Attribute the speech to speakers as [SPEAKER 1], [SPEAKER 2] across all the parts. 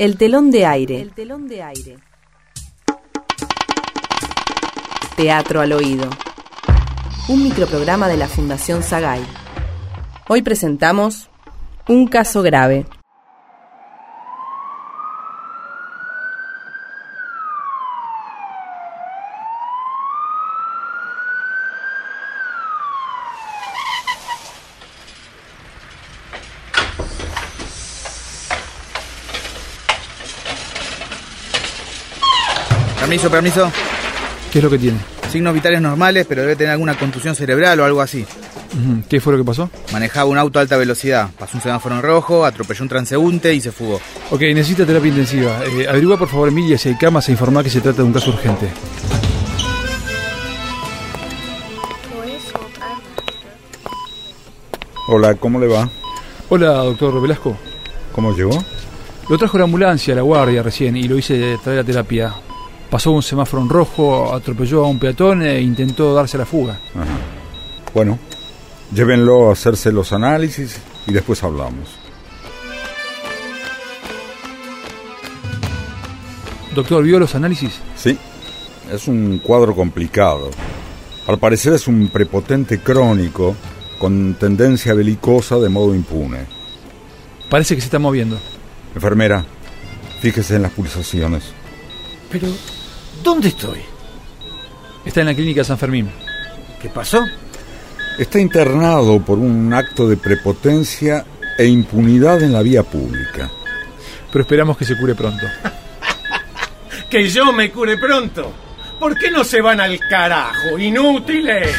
[SPEAKER 1] El telón de aire. El telón de aire. Teatro al oído. Un microprograma de la Fundación Sagay. Hoy presentamos Un caso grave.
[SPEAKER 2] Permiso, permiso.
[SPEAKER 3] ¿Qué es lo que tiene?
[SPEAKER 2] Signos vitales normales, pero debe tener alguna contusión cerebral o algo así.
[SPEAKER 3] ¿Qué fue lo que pasó?
[SPEAKER 2] Manejaba un auto a alta velocidad, pasó un semáforo en rojo, atropelló un transeúnte y se fugó.
[SPEAKER 3] Ok, necesita terapia intensiva. Eh, averigua por favor, Emilia, si hay camas e informa que se trata de un caso urgente.
[SPEAKER 4] Hola, ¿cómo le va?
[SPEAKER 3] Hola, doctor Velasco.
[SPEAKER 4] ¿Cómo llegó?
[SPEAKER 3] Lo trajo la ambulancia, la guardia recién, y lo hice traer a terapia. Pasó un semáforo en rojo, atropelló a un peatón e intentó darse la fuga.
[SPEAKER 4] Ajá. Bueno, llévenlo a hacerse los análisis y después hablamos.
[SPEAKER 3] Doctor, ¿vio los análisis?
[SPEAKER 4] Sí, es un cuadro complicado. Al parecer es un prepotente crónico con tendencia belicosa de modo impune.
[SPEAKER 3] Parece que se está moviendo.
[SPEAKER 4] Enfermera, fíjese en las pulsaciones.
[SPEAKER 5] Pero, ¿dónde estoy?
[SPEAKER 3] Está en la clínica San Fermín.
[SPEAKER 5] ¿Qué pasó?
[SPEAKER 4] Está internado por un acto de prepotencia e impunidad en la vía pública.
[SPEAKER 3] Pero esperamos que se cure pronto.
[SPEAKER 5] Que yo me cure pronto. ¿Por qué no se van al carajo, inútiles?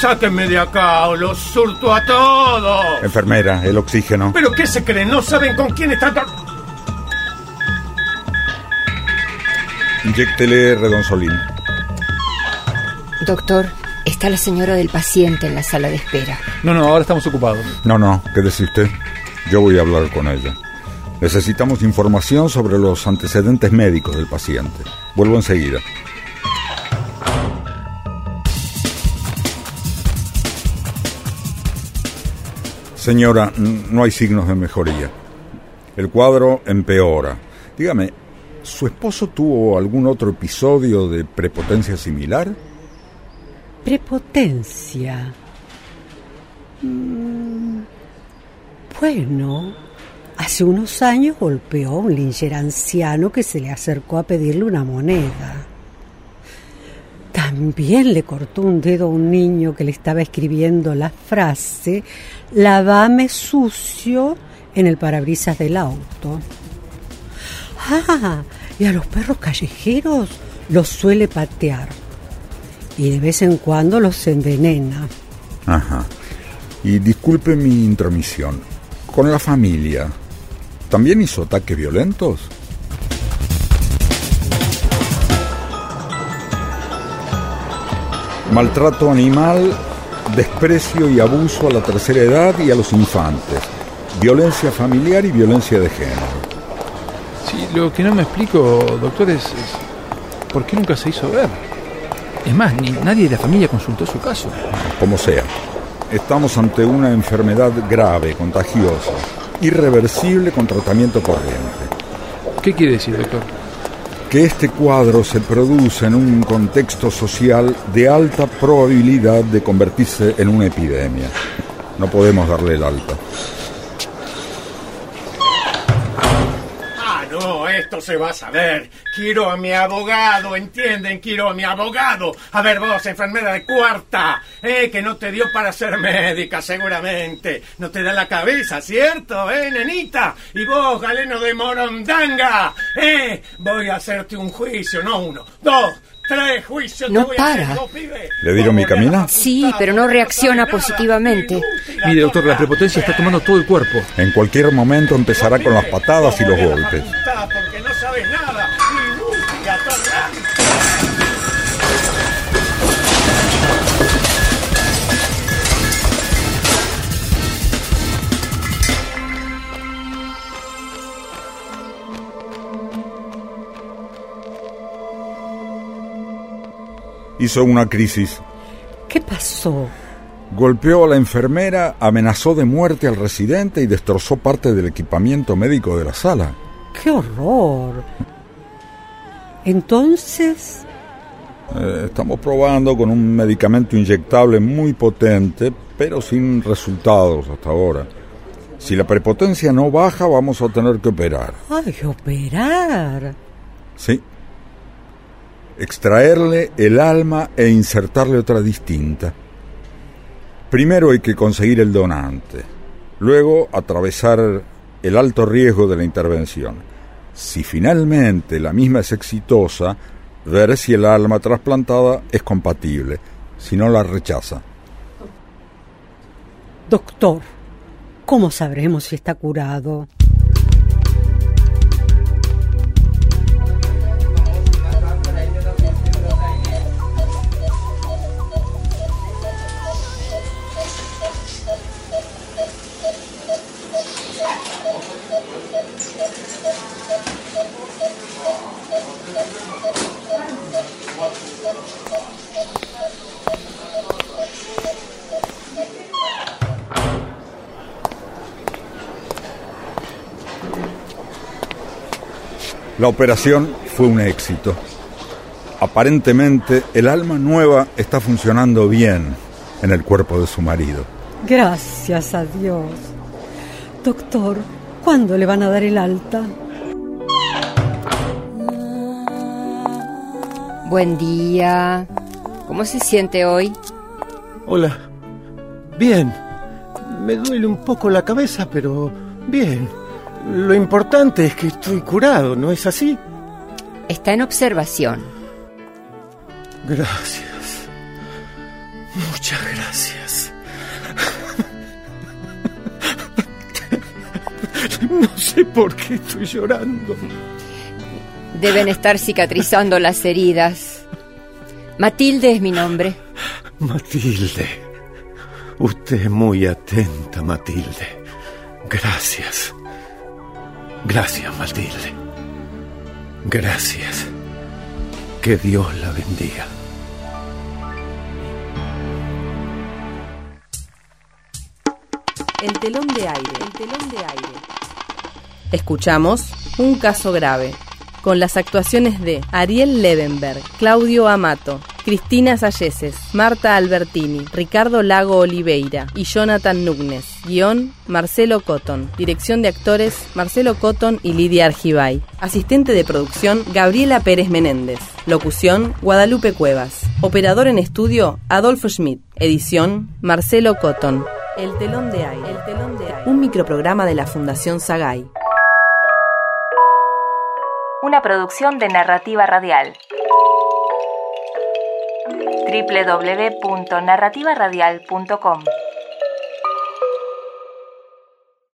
[SPEAKER 5] Sáquenme de acá o los surto a todos.
[SPEAKER 4] Enfermera, el oxígeno.
[SPEAKER 5] ¿Pero qué se creen? ¿No saben con quién están?
[SPEAKER 4] Inyéctele redonsolín.
[SPEAKER 6] Doctor, está la señora del paciente en la sala de espera.
[SPEAKER 3] No, no, ahora estamos ocupados.
[SPEAKER 4] No, no, quédese usted. Yo voy a hablar con ella. Necesitamos información sobre los antecedentes médicos del paciente. Vuelvo enseguida. Señora, no hay signos de mejoría. El cuadro empeora. Dígame, ¿su esposo tuvo algún otro episodio de prepotencia similar?
[SPEAKER 7] Prepotencia. Mm, bueno, hace unos años golpeó a un lincher anciano que se le acercó a pedirle una moneda. También le cortó un dedo a un niño que le estaba escribiendo la frase Lavame sucio en el parabrisas del auto. Ah, y a los perros callejeros los suele patear. Y de vez en cuando los envenena.
[SPEAKER 4] Ajá. Y disculpe mi intromisión. Con la familia, ¿también hizo ataques violentos? Maltrato animal, desprecio y abuso a la tercera edad y a los infantes. Violencia familiar y violencia de género.
[SPEAKER 3] Lo que no me explico, doctor, es, es por qué nunca se hizo ver. Es más, ni nadie de la familia consultó su caso.
[SPEAKER 4] Como sea. Estamos ante una enfermedad grave, contagiosa, irreversible con tratamiento corriente.
[SPEAKER 3] ¿Qué quiere decir, doctor?
[SPEAKER 4] que este cuadro se produce en un contexto social de alta probabilidad de convertirse en una epidemia. No podemos darle el alta.
[SPEAKER 5] Esto se va a saber. Quiero a mi abogado, ¿entienden? Quiero a mi abogado. A ver vos, enfermera de cuarta, eh, que no te dio para ser médica, seguramente. No te da la cabeza, ¿cierto, eh, nenita? Y vos, galeno de morondanga, eh, voy a hacerte un juicio, no uno, dos, tres juicios. te
[SPEAKER 6] No
[SPEAKER 5] voy a hacer,
[SPEAKER 6] para.
[SPEAKER 4] ¿Le dieron mi camina?
[SPEAKER 6] Sí, pero no reacciona positivamente.
[SPEAKER 3] Mire, doctor, la prepotencia está tomando todo el cuerpo.
[SPEAKER 4] En cualquier momento empezará con las patadas y los golpes.
[SPEAKER 5] Porque no sabes nada.
[SPEAKER 4] Hizo una crisis.
[SPEAKER 7] ¿Qué pasó?
[SPEAKER 4] Golpeó a la enfermera, amenazó de muerte al residente y destrozó parte del equipamiento médico de la sala.
[SPEAKER 7] ¡Qué horror! Entonces,
[SPEAKER 4] Eh, estamos probando con un medicamento inyectable muy potente, pero sin resultados hasta ahora. Si la prepotencia no baja, vamos a tener que operar.
[SPEAKER 7] ¡ay, operar!
[SPEAKER 4] Sí. Extraerle el alma e insertarle otra distinta. Primero hay que conseguir el donante. Luego atravesar el alto riesgo de la intervención. Si finalmente la misma es exitosa, ver si el alma trasplantada es compatible. Si no, la rechaza.
[SPEAKER 7] Doctor, ¿cómo sabremos si está curado?
[SPEAKER 4] La operación fue un éxito. Aparentemente, el alma nueva está funcionando bien en el cuerpo de su marido.
[SPEAKER 7] Gracias a Dios. Doctor, ¿cuándo le van a dar el alta?
[SPEAKER 6] Buen día. ¿Cómo se siente hoy?
[SPEAKER 8] Hola. Bien. Me duele un poco la cabeza, pero bien. Lo importante es que estoy curado, ¿no es así?
[SPEAKER 6] Está en observación.
[SPEAKER 8] Gracias. Muchas gracias. No sé por qué estoy llorando.
[SPEAKER 6] Deben estar cicatrizando las heridas. Matilde es mi nombre.
[SPEAKER 8] Matilde. Usted es muy atenta, Matilde. Gracias. Gracias, Matilde. Gracias. Que Dios la bendiga.
[SPEAKER 1] El telón de aire. El telón de aire. Escuchamos Un caso grave, con las actuaciones de Ariel Levenberg, Claudio Amato, Cristina Salleses, Marta Albertini, Ricardo Lago Oliveira y Jonathan Núñez. Guión, Marcelo Cotton. Dirección de actores, Marcelo Cotton y Lidia Argibay. Asistente de producción, Gabriela Pérez Menéndez. Locución, Guadalupe Cuevas. Operador en estudio, Adolfo Schmidt. Edición, Marcelo Cotton. El telón de aire. El telón de. Un microprograma de la Fundación Sagay.
[SPEAKER 9] Una producción de narrativa radial. www.narrativaradial.com